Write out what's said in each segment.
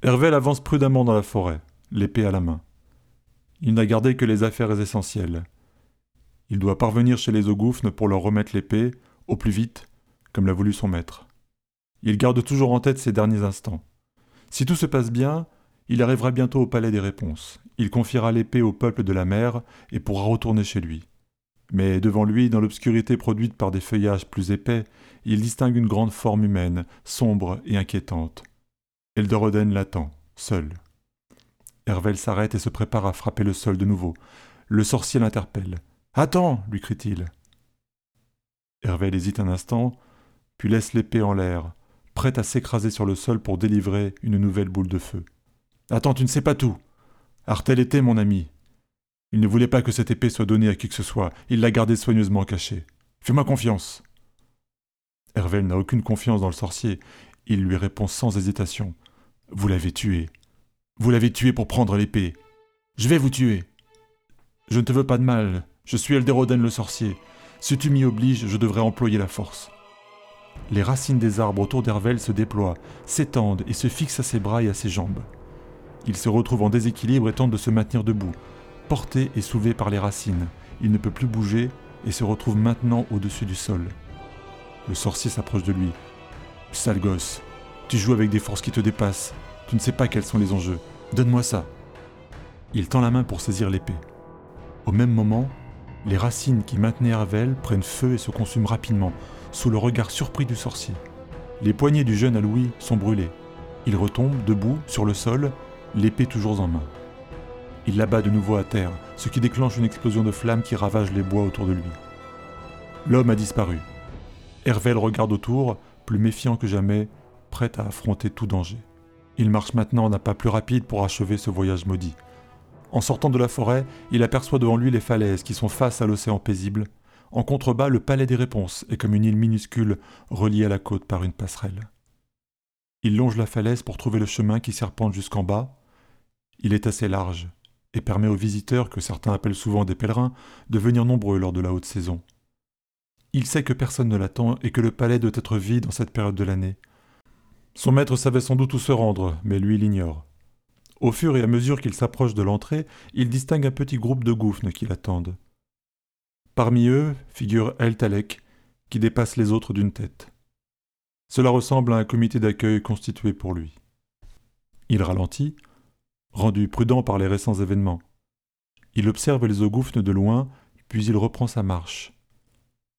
Hervel avance prudemment dans la forêt, l'épée à la main. Il n'a gardé que les affaires essentielles. Il doit parvenir chez les Ogoufnes pour leur remettre l'épée, au plus vite, comme l'a voulu son maître. Il garde toujours en tête ces derniers instants. Si tout se passe bien, il arrivera bientôt au palais des réponses. Il confiera l'épée au peuple de la mer et pourra retourner chez lui. Mais devant lui, dans l'obscurité produite par des feuillages plus épais, il distingue une grande forme humaine, sombre et inquiétante. Eldoroden l'attend, seul. Hervel s'arrête et se prépare à frapper le sol de nouveau. Le sorcier l'interpelle. Attends lui crie-t-il. Hervel hésite un instant, puis laisse l'épée en l'air, prête à s'écraser sur le sol pour délivrer une nouvelle boule de feu. Attends, tu ne sais pas tout. Artel était mon ami. Il ne voulait pas que cette épée soit donnée à qui que ce soit, il l'a gardée soigneusement cachée. Fais-moi confiance. Hervel n'a aucune confiance dans le sorcier. Il lui répond sans hésitation. Vous l'avez tué. Vous l'avez tué pour prendre l'épée. Je vais vous tuer. Je ne te veux pas de mal. Je suis Elderoden le sorcier. Si tu m'y obliges, je devrais employer la force. Les racines des arbres autour d'Hervel se déploient, s'étendent et se fixent à ses bras et à ses jambes. Il se retrouve en déséquilibre et tente de se maintenir debout. Porté et soulevé par les racines, il ne peut plus bouger et se retrouve maintenant au-dessus du sol. Le sorcier s'approche de lui. Sale gosse, tu joues avec des forces qui te dépassent. Tu ne sais pas quels sont les enjeux. Donne-moi ça. Il tend la main pour saisir l'épée. Au même moment, les racines qui maintenaient Hervel prennent feu et se consument rapidement, sous le regard surpris du sorcier. Les poignets du jeune Aloui sont brûlés. Il retombe, debout, sur le sol, l'épée toujours en main. Il l'abat de nouveau à terre, ce qui déclenche une explosion de flammes qui ravage les bois autour de lui. L'homme a disparu. Hervel regarde autour, plus méfiant que jamais, prêt à affronter tout danger. Il marche maintenant d'un pas plus rapide pour achever ce voyage maudit. En sortant de la forêt, il aperçoit devant lui les falaises qui sont face à l'océan paisible. En contrebas, le palais des réponses est comme une île minuscule reliée à la côte par une passerelle. Il longe la falaise pour trouver le chemin qui serpente jusqu'en bas. Il est assez large et permet aux visiteurs, que certains appellent souvent des pèlerins, de venir nombreux lors de la haute saison. Il sait que personne ne l'attend et que le palais doit être vide en cette période de l'année. Son maître savait sans doute où se rendre, mais lui l'ignore. Au fur et à mesure qu'il s'approche de l'entrée, il distingue un petit groupe de gouffnes qui l'attendent. Parmi eux figure El Talek, qui dépasse les autres d'une tête. Cela ressemble à un comité d'accueil constitué pour lui. Il ralentit, rendu prudent par les récents événements. Il observe les Ogoufnes de loin, puis il reprend sa marche.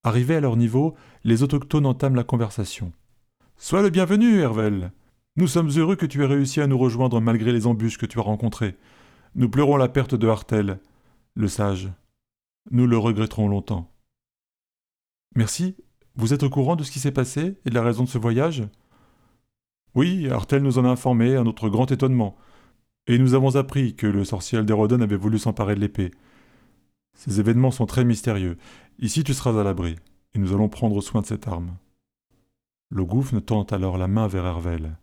Arrivé à leur niveau, les autochtones entament la conversation. Sois le bienvenu, Hervel. Nous sommes heureux que tu aies réussi à nous rejoindre malgré les embûches que tu as rencontrées. Nous pleurons la perte de Hartel, le sage. Nous le regretterons longtemps. Merci, vous êtes au courant de ce qui s'est passé et de la raison de ce voyage? Oui, Artel nous en a informé, à notre grand étonnement. Et nous avons appris que le sorcier Alderodon avait voulu s'emparer de l'épée. Ces événements sont très mystérieux. Ici, tu seras à l'abri, et nous allons prendre soin de cette arme. Le gouffre tend alors la main vers Hervel.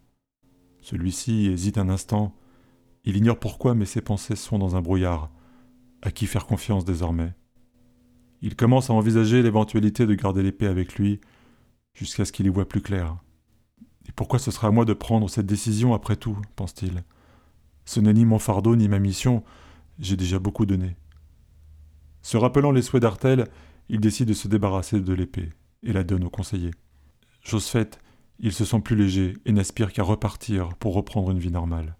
Celui-ci hésite un instant. Il ignore pourquoi, mais ses pensées sont dans un brouillard. À qui faire confiance désormais? Il commence à envisager l'éventualité de garder l'épée avec lui jusqu'à ce qu'il y voie plus clair. Et pourquoi ce sera à moi de prendre cette décision après tout pense-t-il. Ce n'est ni mon fardeau ni ma mission, j'ai déjà beaucoup donné. Se rappelant les souhaits d'Artel, il décide de se débarrasser de l'épée et la donne au conseiller. Chose faite, il se sent plus léger et n'aspire qu'à repartir pour reprendre une vie normale.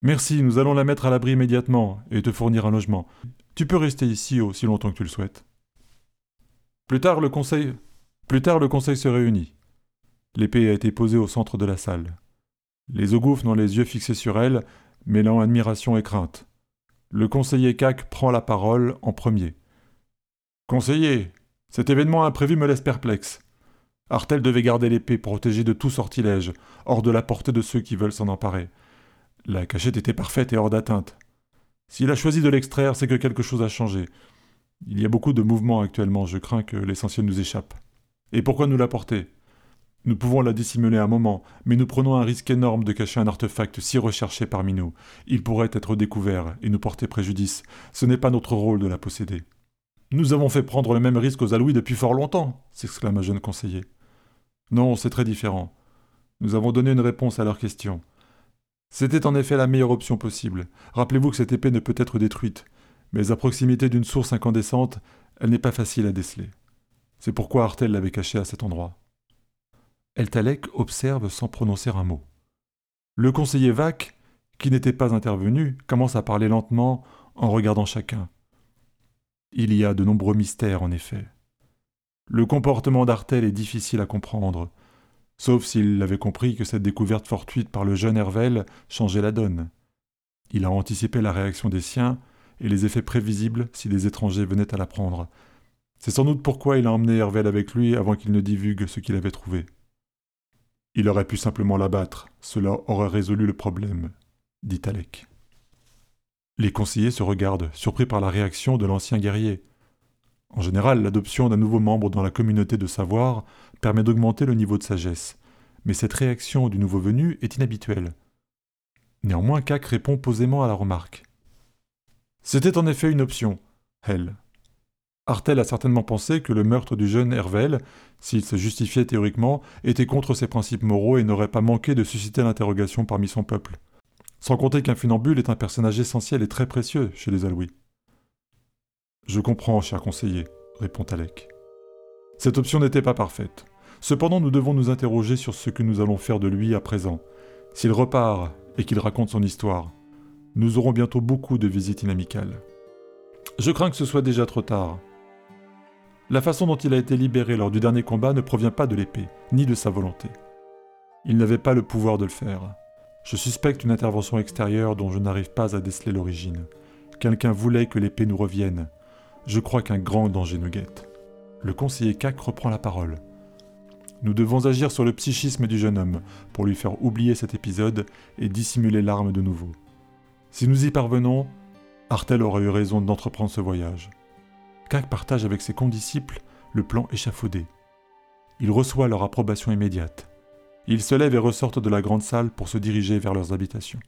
Merci, nous allons la mettre à l'abri immédiatement et te fournir un logement. Tu peux rester ici aussi longtemps que tu le souhaites. Plus tard, le conseil, se réunit. L'épée a été posée au centre de la salle. Les Ogoufs n'ont les yeux fixés sur elle, mêlant admiration et crainte. Le conseiller Cac prend la parole en premier. Conseiller, cet événement imprévu me laisse perplexe. Artel devait garder l'épée protégée de tout sortilège, hors de la portée de ceux qui veulent s'en emparer. La cachette était parfaite et hors d'atteinte. S'il a choisi de l'extraire, c'est que quelque chose a changé. Il y a beaucoup de mouvements actuellement, je crains que l'essentiel nous échappe. Et pourquoi nous l'apporter? Nous pouvons la dissimuler un moment, mais nous prenons un risque énorme de cacher un artefact si recherché parmi nous. Il pourrait être découvert et nous porter préjudice. Ce n'est pas notre rôle de la posséder. Nous avons fait prendre le même risque aux Alouis depuis fort longtemps, s'exclama un jeune conseiller. Non, c'est très différent. Nous avons donné une réponse à leurs questions. C'était en effet la meilleure option possible. Rappelez-vous que cette épée ne peut être détruite, mais à proximité d'une source incandescente, elle n'est pas facile à déceler. C'est pourquoi Artel l'avait cachée à cet endroit. Eltalek observe sans prononcer un mot. Le conseiller Vac, qui n'était pas intervenu, commence à parler lentement en regardant chacun. Il y a de nombreux mystères, en effet. Le comportement d'Artel est difficile à comprendre, sauf s'il avait compris que cette découverte fortuite par le jeune Hervel changeait la donne. Il a anticipé la réaction des siens et les effets prévisibles si des étrangers venaient à l'apprendre. C'est sans doute pourquoi il a emmené Hervel avec lui avant qu'il ne divulgue ce qu'il avait trouvé. Il aurait pu simplement l'abattre, cela aurait résolu le problème, dit Alec. Les conseillers se regardent, surpris par la réaction de l'ancien guerrier. En général, l'adoption d'un nouveau membre dans la communauté de savoir permet d'augmenter le niveau de sagesse, mais cette réaction du nouveau venu est inhabituelle. Néanmoins, Kak répond posément à la remarque. C'était en effet une option, elle. Artel a certainement pensé que le meurtre du jeune Hervel, s'il se justifiait théoriquement, était contre ses principes moraux et n'aurait pas manqué de susciter l'interrogation parmi son peuple. Sans compter qu'un funambule est un personnage essentiel et très précieux chez les Alouis. Je comprends, cher conseiller, répond Alec. Cette option n'était pas parfaite. Cependant, nous devons nous interroger sur ce que nous allons faire de lui à présent. S'il repart et qu'il raconte son histoire, nous aurons bientôt beaucoup de visites inamicales. Je crains que ce soit déjà trop tard. La façon dont il a été libéré lors du dernier combat ne provient pas de l'épée, ni de sa volonté. Il n'avait pas le pouvoir de le faire. Je suspecte une intervention extérieure dont je n'arrive pas à déceler l'origine. Quelqu'un voulait que l'épée nous revienne, je crois qu'un grand danger nous guette. Le conseiller Cac reprend la parole. Nous devons agir sur le psychisme du jeune homme pour lui faire oublier cet épisode et dissimuler l'arme de nouveau. Si nous y parvenons, Artel aura eu raison d'entreprendre ce voyage. Cac partage avec ses condisciples le plan échafaudé. Il reçoit leur approbation immédiate. Ils se lèvent et ressortent de la grande salle pour se diriger vers leurs habitations.